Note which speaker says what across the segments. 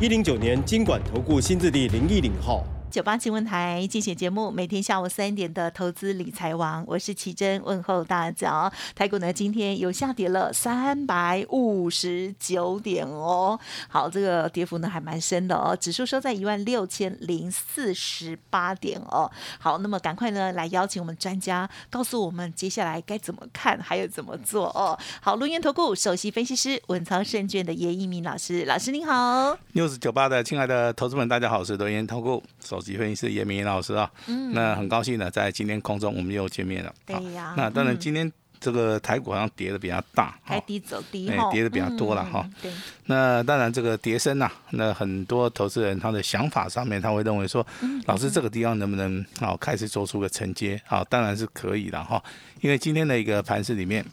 Speaker 1: 一零九年经管投顾新字第零一零号。
Speaker 2: 九八新闻台竞选节目，每天下午三点的投资理财王，我是奇珍，问候大家。台股呢今天又下跌了三百五十九点哦，好，这个跌幅呢还蛮深的哦，指数收在一万六千零四十八点哦。好，那么赶快呢来邀请我们专家，告诉我们接下来该怎么看，还有怎么做哦。好，龙源投顾首席分析师文仓胜券的叶一鸣老师，老师您好。
Speaker 3: news 九八的亲爱的投资们，大家好，我是龙源投顾首席分析师严明老师啊，嗯，那很高兴呢，在今天空中我们又见面了。
Speaker 2: 对呀，
Speaker 3: 那当然今天这个台股好像跌的比较大，
Speaker 2: 开低走低，
Speaker 3: 哎，跌的比较多了哈。
Speaker 2: 对，
Speaker 3: 那当然这个跌升呐，那很多投资人他的想法上面他会认为说，老师这个地方能不能好开始做出个承接？好，当然是可以的哈，因为今天的一个盘市里面。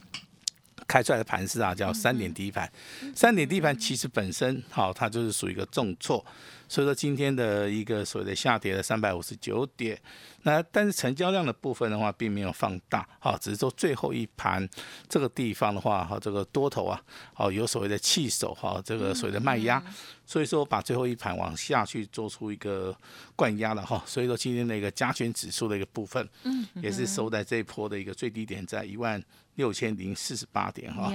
Speaker 3: 开出来的盘势啊，叫三点低盘，三点低盘其实本身好，它就是属于一个重挫，所以说今天的一个所谓的下跌的三百五十九点，那但是成交量的部分的话，并没有放大，好，只是说最后一盘这个地方的话，哈，这个多头啊，好有所谓的弃手哈，这个所谓的卖压，所以说把最后一盘往下去做出一个灌压了哈，所以说今天的一个加权指数的一个部分，嗯，也是收在这一波的一个最低点，在一万。六千零四十八点哈，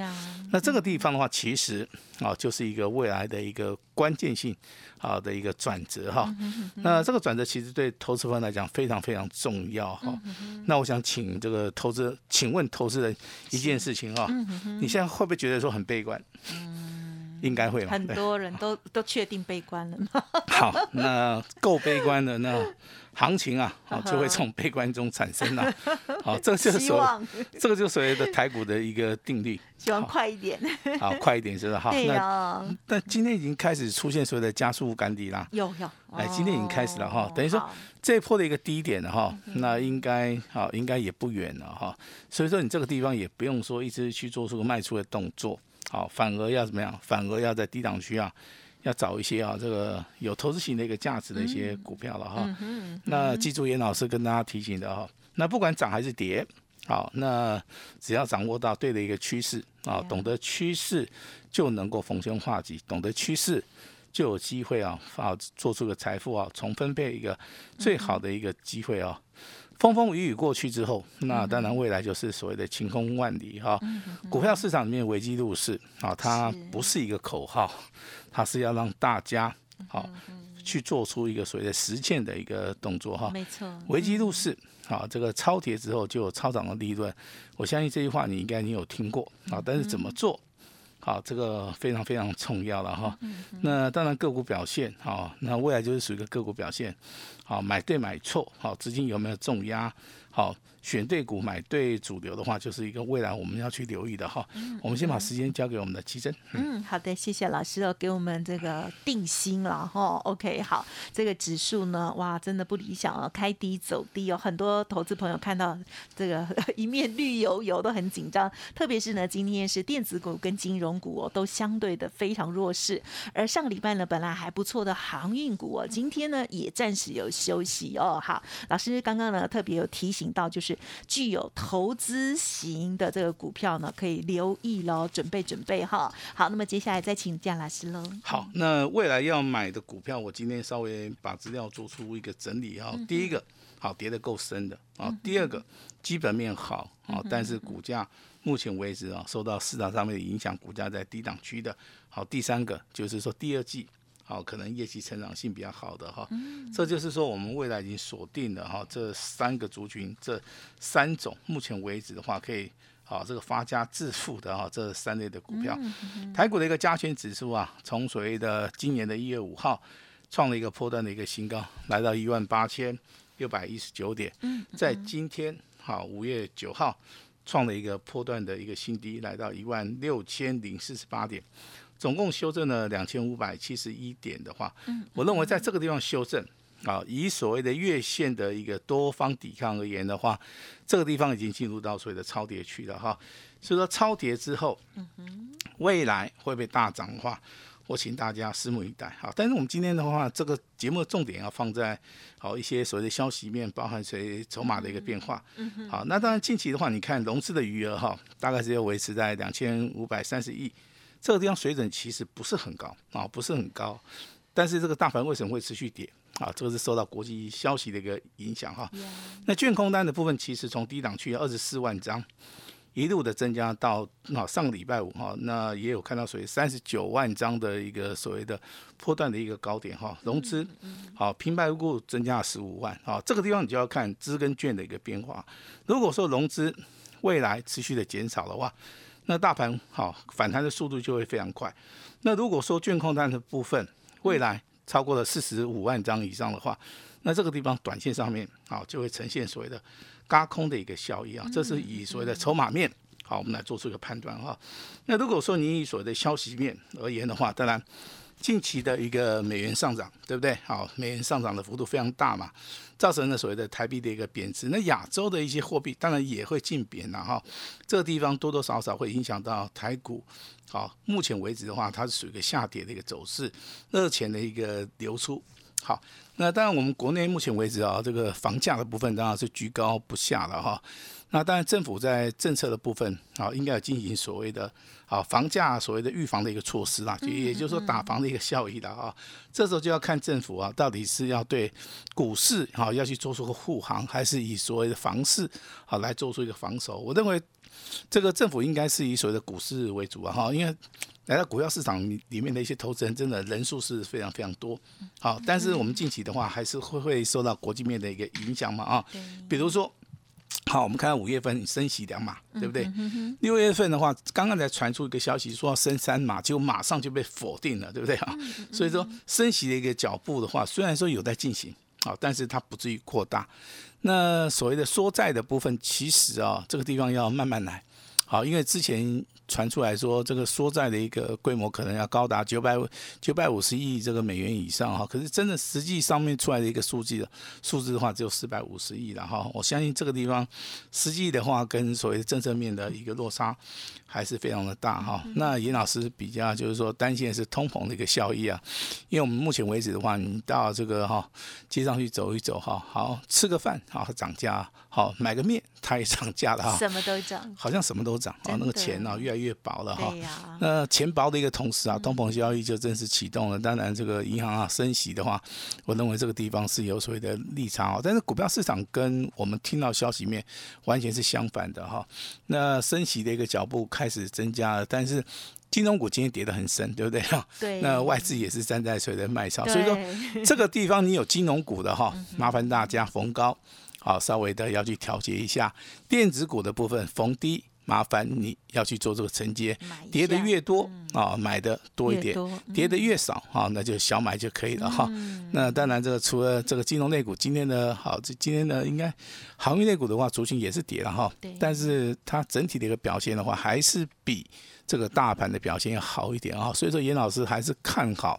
Speaker 3: 那这个地方的话，其实啊，就是一个未来的一个关键性啊的一个转折哈。那这个转折其实对投资方来讲非常非常重要哈。那我想请这个投资，请问投资人一件事情哈，你现在会不会觉得说很悲观？嗯，应该会。
Speaker 2: 很多人都都确定悲观了。
Speaker 3: 好，那够悲观的那。行情啊，好 就会从悲观中产生了，好，这个就是所，这个就是所谓的台股的一个定律，
Speaker 2: 希望快一点，
Speaker 3: 好，快一点是吧？好，那但今天已经开始出现所谓的加速赶底啦，
Speaker 2: 有有，
Speaker 3: 哎，今天已经开始了哈，等于说这一波的一个低点了哈，那应该好，应该也不远了哈，所以说你这个地方也不用说一直去做出个卖出的动作，好，反而要怎么样？反而要在低档区啊。要找一些啊，这个有投资型的一个价值的一些股票了哈。那记住严老师跟大家提醒的哈，那不管涨还是跌，好，那只要掌握到对的一个趋势啊，懂得趋势就能够逢凶化吉，懂得趋势就有机会啊，啊，做出个财富啊，重分配一个最好的一个机会啊。风风雨雨过去之后，那当然未来就是所谓的晴空万里哈。股票市场里面危机入市啊，它不是一个口号，它是要让大家好去做出一个所谓的实践的一个动作哈。
Speaker 2: 没错，
Speaker 3: 危机入市啊，这个超跌之后就有超涨的利润，我相信这句话你应该你有听过啊，但是怎么做？好，这个非常非常重要了哈。那当然个股表现，好，那未来就是属于一个个股表现，好，买对买错，好，资金有没有重压，好。选对股买对主流的话，就是一个未来我们要去留意的哈。我们先把时间交给我们的奇珍。
Speaker 2: 嗯，好的，谢谢老师哦，给我们这个定心了哈。OK，好，这个指数呢，哇，真的不理想哦，开低走低哦，很多投资朋友看到这个 一面绿油油都很紧张，特别是呢，今天是电子股跟金融股哦，都相对的非常弱势，而上个礼拜呢，本来还不错的航运股哦，今天呢也暂时有休息哦。好，老师刚刚呢特别有提醒到，就是。具有投资型的这个股票呢，可以留意喽，准备准备哈。好，那么接下来再请姜老师喽。
Speaker 3: 好，那未来要买的股票，我今天稍微把资料做出一个整理哈。第一个，好跌的够深的啊。第二个，基本面好啊，但是股价目前为止啊，受到市场上面的影响，股价在低档区的。好，第三个就是说第二季。好，可能业绩成长性比较好的哈，这就是说我们未来已经锁定了哈，这三个族群，这三种目前为止的话，可以好这个发家致富的哈，这三类的股票。台股的一个加权指数啊，从所谓的今年的一月五号创了一个破断的一个新高，来到一万八千六百一十九点，在今天好五月九号创了一个破断的一个新低，来到一万六千零四十八点。总共修正了两千五百七十一点的话，我认为在这个地方修正。啊，以所谓的月线的一个多方抵抗而言的话，这个地方已经进入到所谓的超跌区了哈。所以说超跌之后，未来会不会大涨的话，我请大家拭目以待。哈，但是我们今天的话，这个节目的重点要放在好一些所谓的消息面，包含谁筹码的一个变化。好，那当然近期的话，你看融资的余额哈，大概是要维持在两千五百三十亿，这个地方水准其实不是很高啊，不是很高。但是这个大盘为什么会持续跌？啊，这个是受到国际消息的一个影响哈。那券空单的部分，其实从低档区二十四万张，一路的增加到啊上个礼拜五哈，那也有看到所谓三十九万张的一个所谓的波段的一个高点哈。融资好平白无故增加了十五万啊，这个地方你就要看资跟券的一个变化。如果说融资未来持续的减少的话，那大盘好反弹的速度就会非常快。那如果说券控单的部分未来，超过了四十五万张以上的话，那这个地方短线上面啊就会呈现所谓的嘎空的一个效益啊，这是以所谓的筹码面好，我们来做出一个判断哈。那如果说你以所谓的消息面而言的话，当然。近期的一个美元上涨，对不对？好，美元上涨的幅度非常大嘛，造成了所谓的台币的一个贬值。那亚洲的一些货币当然也会进贬了哈。这个地方多多少少会影响到台股。好，目前为止的话，它是属于一个下跌的一个走势，热钱的一个流出。好，那当然我们国内目前为止啊，这个房价的部分当然是居高不下了哈。那当然，政府在政策的部分啊，应该要进行所谓的啊房价所谓的预防的一个措施啦，就也就是说打房的一个效益的啊。这时候就要看政府啊，到底是要对股市啊要去做出个护航，还是以所谓的房市啊来做出一个防守。我认为这个政府应该是以所谓的股市为主啊哈，因为来到股票市场里面的一些投资人，真的人数是非常非常多。好，但是我们近期的话，还是会会受到国际面的一个影响嘛啊，比如说。好，我们看到五月份升息两码，对不对？六月份的话，刚刚才传出一个消息，说要升三码，结果马上就被否定了，对不对啊？所以说升息的一个脚步的话，虽然说有在进行，好，但是它不至于扩大。那所谓的缩债的部分，其实啊，这个地方要慢慢来。好，因为之前。传出来说，这个缩债的一个规模可能要高达九百九百五十亿这个美元以上哈，可是真的实际上面出来的一个数据的数字的话，只有四百五十亿了哈。我相信这个地方实际的话，跟所谓的政策面的一个落差还是非常的大哈。那严老师比较就是说担心的是通膨的一个效益啊，因为我们目前为止的话，你到这个哈街上去走一走哈，好吃个饭啊涨价，好买个面它也涨价了哈，
Speaker 2: 什么都涨，
Speaker 3: 好像什么都涨啊，那个钱啊越来越。薄了哈，那钱薄的一个同时啊，通膨交易就正式启动了。当然，这个银行啊升息的话，我认为这个地方是有所谓的利差哦。但是股票市场跟我们听到消息面完全是相反的哈。那升息的一个脚步开始增加了，但是金融股今天跌得很深，对不对哈？
Speaker 2: 对。
Speaker 3: 那外资也是站在水的卖超，所以说这个地方你有金融股的哈，麻烦大家逢高好稍微的要去调节一下电子股的部分逢低。麻烦你要去做这个承接，跌的越多啊，买的多一点；跌的越少啊，那就小买就可以了哈。那当然，这个除了这个金融类股，今天的好，这今天的应该航运类股的话，族群也是跌了哈。但是它整体的一个表现的话，还是比这个大盘的表现要好一点啊。所以说，严老师还是看好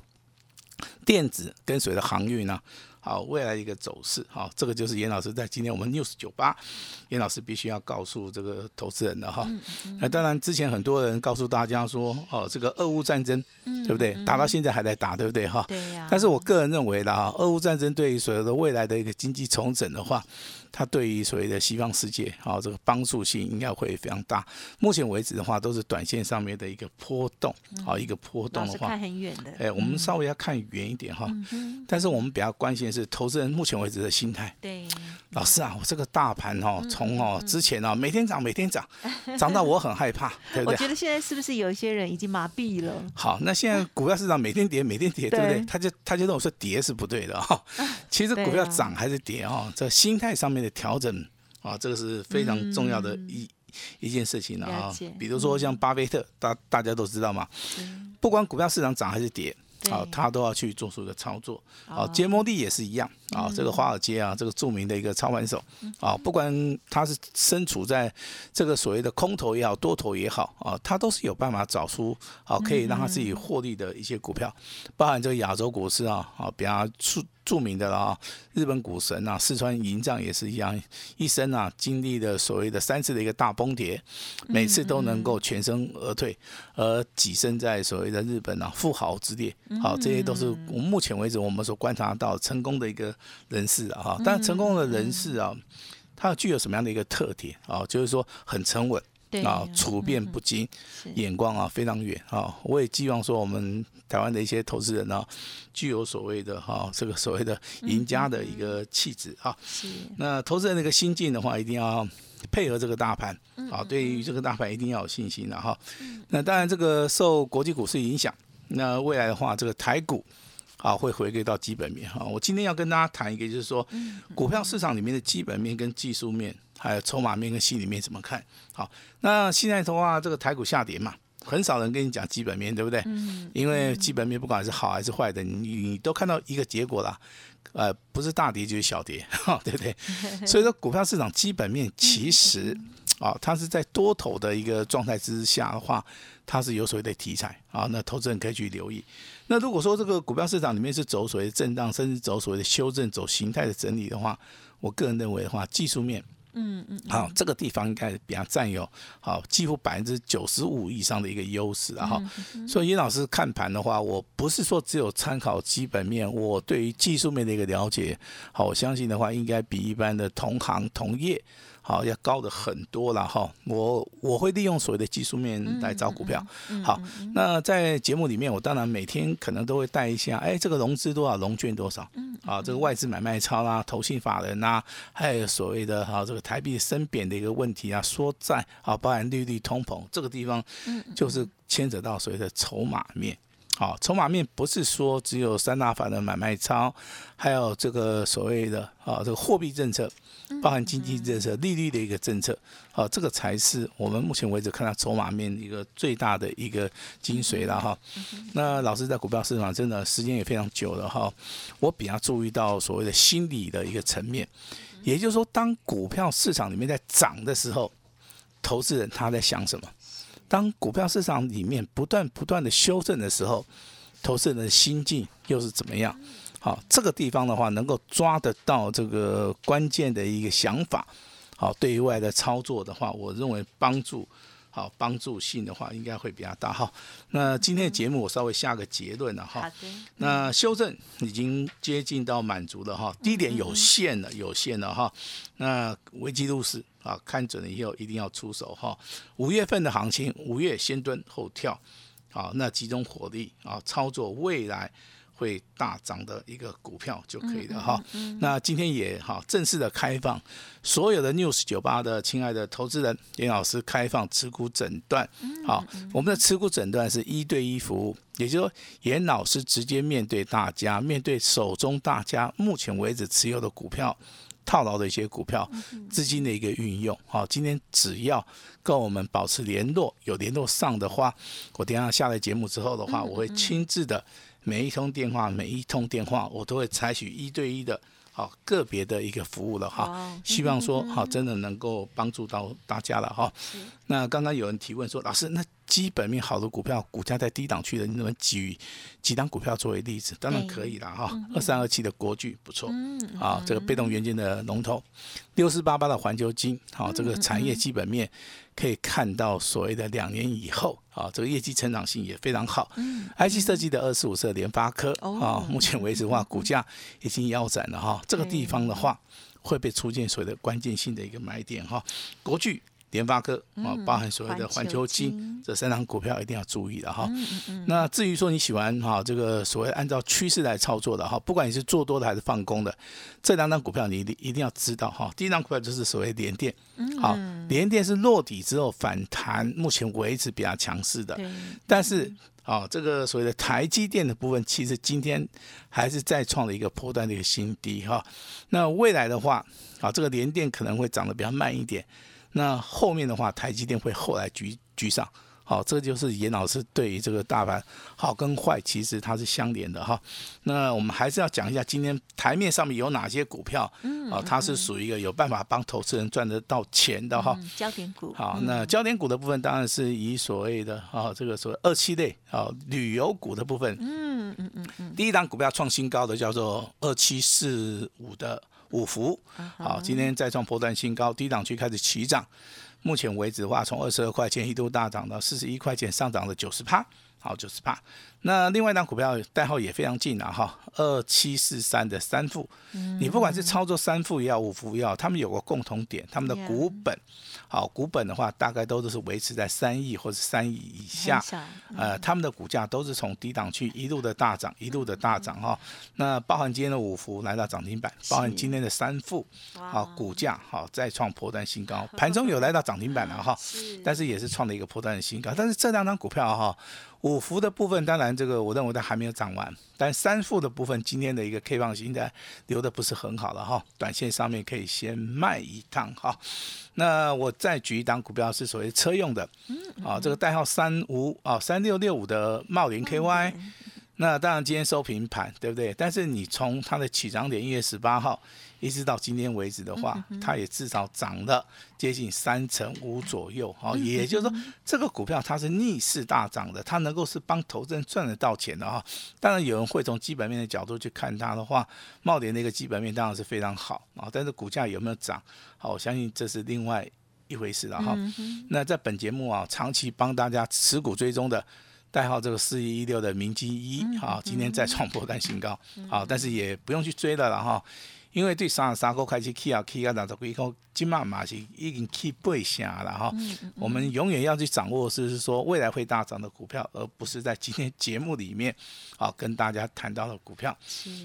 Speaker 3: 电子跟随着航运呢。好，未来一个走势，好，这个就是严老师在今天我们 news 九八，严老师必须要告诉这个投资人的哈。那当然，之前很多人告诉大家说，哦，这个俄乌战争，对不对？打到现在还在打，对不对哈？
Speaker 2: 对呀。
Speaker 3: 但是我个人认为的哈，俄乌战争对于所有的未来的一个经济重整的话，它对于所谓的西方世界，好，这个帮助性应该会非常大。目前为止的话，都是短线上面的一个波动，好，一个波动的话，
Speaker 2: 看很远的。
Speaker 3: 哎，我们稍微要看远一点哈。但是我们比较关心的。是投资人目前为止的心态。
Speaker 2: 对，
Speaker 3: 老师啊，我这个大盘哦，从哦之前哦每天涨每天涨，涨到我很害怕，对不对？
Speaker 2: 我觉得现在是不是有一些人已经麻痹了？
Speaker 3: 好，那现在股票市场每天跌每天跌，对不对？他就他就跟我说跌是不对的哈。其实股票涨还是跌哦，这心态上面的调整啊，这个是非常重要的一一件事情了啊。比如说像巴菲特，大大家都知道嘛，不管股票市场涨还是跌。好，他都要去做出一个操作。好，杰摩利也是一样。啊，这个华尔街啊，这个著名的一个操盘手啊，不管他是身处在这个所谓的空头也好，多头也好啊，他都是有办法找出啊可以让他自己获利的一些股票，包含这个亚洲股市啊，啊，比方著著名的啊，日本股神啊，四川银藏也是一样，一生啊经历的所谓的三次的一个大崩跌，每次都能够全身而退，而跻身在所谓的日本啊富豪之列，好，这些都是我目前为止我们所观察到成功的一个人士啊，哈，但成功的人士啊，他具有什么样的一个特点啊？就是说很沉稳。啊，处变不惊，眼光啊非常远啊！我也希望说，我们台湾的一些投资人呢，具有所谓的哈这个所谓的赢家的一个气质啊。是。那投资人的一个心境的话，一定要配合这个大盘啊，对于这个大盘一定要有信心的哈。那当然，这个受国际股市影响，那未来的话，这个台股啊会回归到基本面哈。我今天要跟大家谈一个，就是说股票市场里面的基本面跟技术面。还有筹码面跟心理面怎么看好？那现在的话，这个台股下跌嘛，很少人跟你讲基本面，对不对？嗯。因为基本面不管是好还是坏的，你你都看到一个结果了，呃，不是大跌就是小跌，哈，对不对？所以说，股票市场基本面其实啊，它是在多头的一个状态之下的话，它是有所谓的题材啊，那投资人可以去留意。那如果说这个股票市场里面是走所谓的震荡，甚至走所谓的修正、走形态的整理的话，我个人认为的话，技术面。嗯嗯，好，这个地方应该比较占有好几乎百分之九十五以上的一个优势啊哈。所以尹老师看盘的话，我不是说只有参考基本面，我对于技术面的一个了解，好，我相信的话应该比一般的同行同业。好，要高的很多了哈。我我会利用所谓的技术面来找股票。好，那在节目里面，我当然每天可能都会带一下，哎，这个融资多少，融券多少，啊，这个外资买卖超啦，投信法人呐，还有所谓的哈这个台币升贬的一个问题啊，说债啊，包含利率通膨这个地方，就是牵扯到所谓的筹码面。好，筹码面不是说只有三大法的买卖超，还有这个所谓的啊这个货币政策，包含经济政策、利率的一个政策，好，这个才是我们目前为止看到筹码面一个最大的一个精髓了哈。那老师在股票市场真的时间也非常久了哈，我比较注意到所谓的心理的一个层面，也就是说，当股票市场里面在涨的时候，投资人他在想什么？当股票市场里面不断不断的修正的时候，投资人的心境又是怎么样？好，这个地方的话，能够抓得到这个关键的一个想法，好，对于未来的操作的话，我认为帮助。好，帮助性的话应该会比较大。哈。那今天的节目我稍微下个结论了哈。好的。那修正已经接近到满足了哈，低点有限了，有限了哈。那危机入市啊，看准了以后一定要出手哈。五月份的行情，五月先蹲后跳，好，那集中火力啊，操作未来。会大涨的一个股票就可以了哈。那今天也哈正式的开放，所有的 News 九八的亲爱的投资人，严老师开放持股诊断。好，我们的持股诊断是一对一服务，也就是说严老师直接面对大家，面对手中大家目前为止持有的股票套牢的一些股票资金的一个运用。好，今天只要跟我们保持联络，有联络上的话，我等下下了节目之后的话，我会亲自的。每一通电话，每一通电话，我都会采取一对一的，好个别的一个服务了哈。希望说，好真的能够帮助到大家了哈。那刚刚有人提问说，老师，那基本面好的股票，股价在低档区的，你怎么举几档股票作为例子？当然可以了哈。二三二七的国巨不错，啊，这个被动元件的龙头，六四八八的环球金，好，这个产业基本面。可以看到所谓的两年以后啊，这个业绩成长性也非常好。嗯，IC 设计的二四五色联发科啊，目前为止的话，股价已经腰斩了哈。这个地方的话，会被出现所谓的关键性的一个买点哈。国巨。联发科啊，包含所谓的环球金这三档股票一定要注意的哈。那至于说你喜欢哈这个所谓按照趋势来操作的哈，不管你是做多的还是放空的，这两档股票你一定一定要知道哈。第一档股票就是所谓联电，好，联电是落底之后反弹，目前为止比较强势的。但是啊，这个所谓的台积电的部分，其实今天还是再创了一个破段的一个新低哈。那未来的话，啊，这个联电可能会涨得比较慢一点。那后面的话，台积电会后来居居上，好，这就是严老师对于这个大盘好跟坏，其实它是相连的哈。那我们还是要讲一下今天台面上面有哪些股票，啊，它是属于一个有办法帮投资人赚得到钱的哈。
Speaker 2: 焦点股。
Speaker 3: 好，那焦点股的部分当然是以所谓的啊，这个所谓二七类啊旅游股的部分。嗯嗯嗯嗯。第一档股票创新高的叫做二七四五的五福，好，今天再创波段新高，低档区开始起涨。目前为止的话，从二十二块钱一度大涨到四十一块钱，上涨了九十趴，好九十八。那另外一档股票代号也非常近啊，哈，二七四三的三富，你不管是操作三富也好，五福也好，他们有个共同点，他们的股本，好股本的话，大概都是维持在三亿或者三亿以下，呃，他们的股价都是从低档去一路的大涨，一路的大涨哈。那包含今天的五福来到涨停板，包含今天的三富，好股价好再创破断新高，盘中有来到涨停板了哈，但是也是创了一个破断的新高，但是这两张股票哈。五幅的部分，当然这个我认为它还没有涨完，但三幅的部分今天的一个 K 棒形态留的不是很好了哈，短线上面可以先卖一趟哈。那我再举一档股票是所谓车用的，啊，这个代号三五啊三六六五的茂林 KY，那当然今天收平盘，对不对？但是你从它的起涨点一月十八号。一直到今天为止的话，它也至少涨了接近三成五左右，好，也就是说这个股票它是逆势大涨的，它能够是帮投资人赚得到钱的哈。当然有人会从基本面的角度去看它的话，茂联的一个基本面当然是非常好啊，但是股价有没有涨，好，我相信这是另外一回事了哈。那在本节目啊，长期帮大家持股追踪的代号这个四一一六的明基一，好，今天再创波段新高，好，但是也不用去追了了哈。因为对三十三股开始起啊起啊，六十几股，今嘛嘛是已经起背下了哈。我们永远要去掌握是是说未来会大涨的股票，而不是在今天节目里面好跟大家谈到的股票。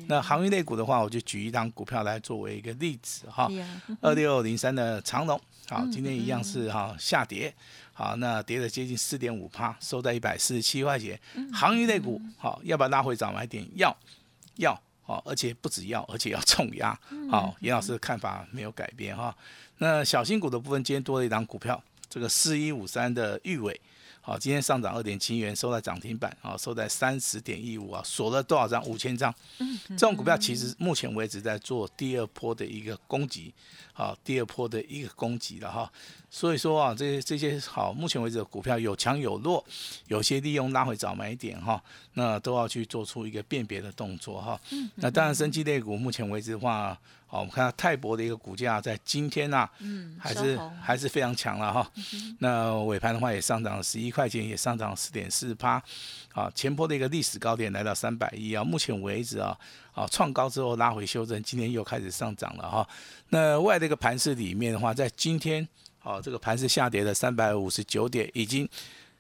Speaker 3: 那行业类股的话，我就举一张股票来作为一个例子哈。二六零三的长龙，好，今天一样是哈下跌，好，那跌了接近四点五趴，收在一百四十七块钱。行业类股好，要不要拉回涨买点？要，要。好，而且不止要，而且要重压。好，严老师的看法没有改变哈。那小新股的部分，今天多了一档股票，这个四一五三的玉伟，好，今天上涨二点七元，收在涨停板，啊，收在三十点一五啊，锁了多少张？五千张。嗯，这种股票其实目前为止在做第二波的一个攻击，好，第二波的一个攻击了哈。所以说啊，这些这些好，目前为止的股票有强有弱，有些利用拉回早买点哈，那都要去做出一个辨别的动作哈。那当然，升级类股目前为止的话，好，我们看到泰博的一个股价在今天呐，嗯，还是还是非常强了哈。那尾盘的话也上涨了十一块钱，也上涨了四点四八，啊，前波的一个历史高点来到三百一啊，目前为止啊，啊创高之后拉回修正，今天又开始上涨了哈。那外的一个盘势里面的话，在今天。哦，这个盘是下跌的三百五十九点，已经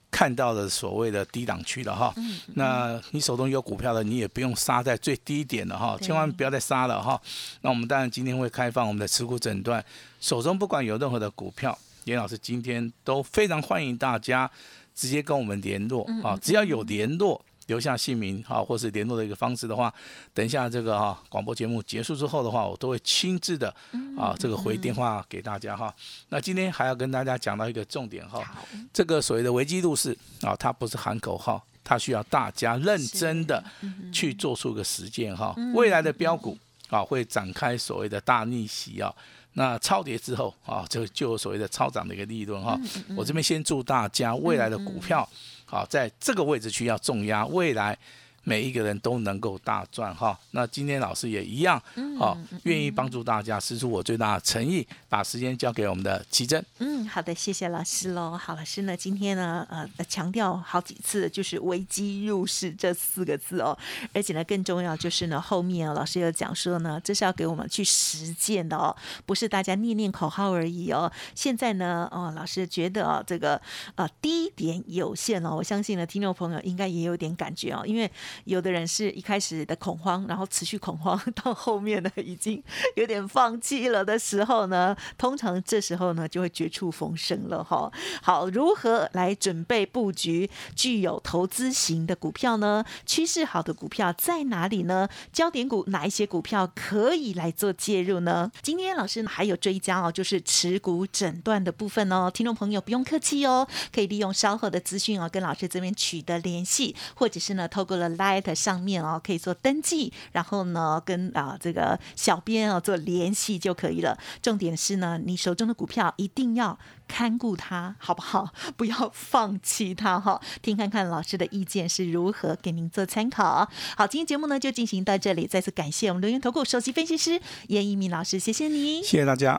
Speaker 3: 看到了所谓的低档区了哈。那你手中有股票的，你也不用杀在最低点了哈，千万不要再杀了哈。那我们当然今天会开放我们的持股诊断，手中不管有任何的股票，严老师今天都非常欢迎大家直接跟我们联络啊，只要有联络。留下姓名哈，或是联络的一个方式的话，等一下这个哈广播节目结束之后的话，我都会亲自的啊这个回电话给大家哈。那今天还要跟大家讲到一个重点哈，这个所谓的危机入市啊，它不是喊口号，它需要大家认真的去做出个实践哈。未来的标股啊会展开所谓的大逆袭啊，那超跌之后啊就就有所谓的超涨的一个利润哈。我这边先祝大家未来的股票。好，在这个位置需要重压，未来。每一个人都能够大赚哈，那今天老师也一样，哦，愿意帮助大家，施出我最大的诚意，把时间交给我们的奇珍。
Speaker 2: 嗯，好的，谢谢老师喽。好，老师呢，今天呢，呃，强调好几次，就是危机入市这四个字哦，而且呢，更重要就是呢，后面老师有讲说呢，这是要给我们去实践的哦，不是大家念念口号而已哦。现在呢，哦，老师觉得啊，这个呃低点有限哦，我相信呢，听众朋友应该也有点感觉哦，因为。有的人是一开始的恐慌，然后持续恐慌，到后面呢已经有点放弃了的时候呢，通常这时候呢就会绝处逢生了哈。好，如何来准备布局具有投资型的股票呢？趋势好的股票在哪里呢？焦点股哪一些股票可以来做介入呢？今天老师还有追加哦，就是持股诊断的部分哦，听众朋友不用客气哦，可以利用稍后的资讯哦，跟老师这边取得联系，或者是呢，透过了拉 Light 上面哦，可以做登记，然后呢，跟啊这个小编哦做联系就可以了。重点是呢，你手中的股票一定要。看顾它好不好？不要放弃它哈！听看看老师的意见是如何，给您做参考。好，今天节目呢就进行到这里，再次感谢我们留言投顾首席分析师严一鸣老师，谢谢你，
Speaker 3: 谢谢大家。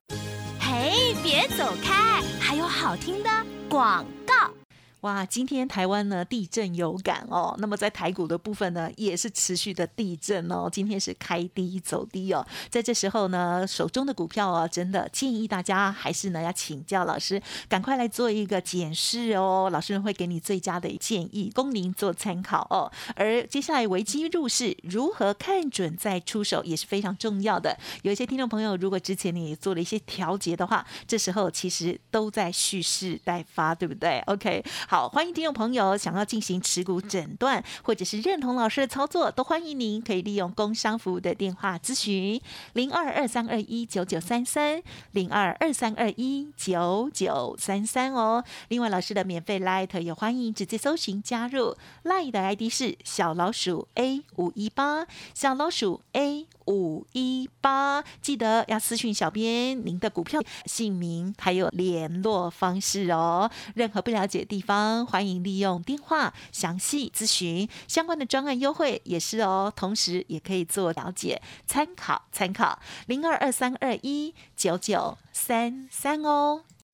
Speaker 4: 嘿，别走开，还有好听的广告。
Speaker 2: 哇，今天台湾呢地震有感哦，那么在台股的部分呢也是持续的地震哦，今天是开低走低哦，在这时候呢手中的股票啊，真的建议大家还是呢要请教老师，赶快来做一个检视哦，老师会给你最佳的建议，供您做参考哦。而接下来危机入市，如何看准再出手也是非常重要的。有一些听众朋友，如果之前你做了一些调节的话，这时候其实都在蓄势待发，对不对？OK 好。好，欢迎听众朋友想要进行持股诊断，或者是认同老师的操作，都欢迎您可以利用工商服务的电话咨询零二二三二一九九三三零二二三二一九九三三哦。另外，老师的免费 Light 也欢迎直接搜寻加入 Light 的 ID 是小老鼠 A 五一八小老鼠 A。五一八，记得要私讯小编您的股票姓名还有联络方式哦。任何不了解的地方，欢迎利用电话详细咨询相关的专案优惠也是哦。同时也可以做了解参考参考零二二三二一九九三三哦。